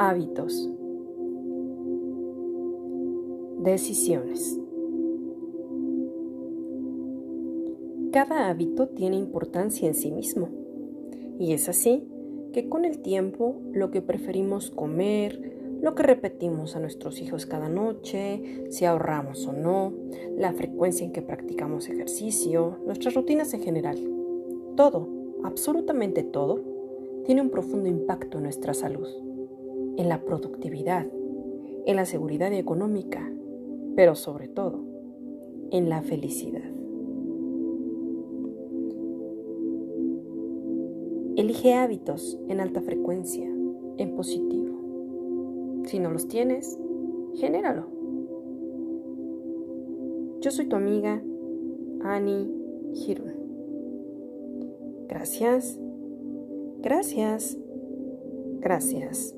Hábitos. Decisiones. Cada hábito tiene importancia en sí mismo. Y es así que con el tiempo lo que preferimos comer, lo que repetimos a nuestros hijos cada noche, si ahorramos o no, la frecuencia en que practicamos ejercicio, nuestras rutinas en general. Todo, absolutamente todo, tiene un profundo impacto en nuestra salud, en la productividad, en la seguridad económica, pero sobre todo, en la felicidad. Elige hábitos en alta frecuencia, en positivo. Si no los tienes, genéralo. Yo soy tu amiga, Annie Hirun. Gracias, gracias, gracias.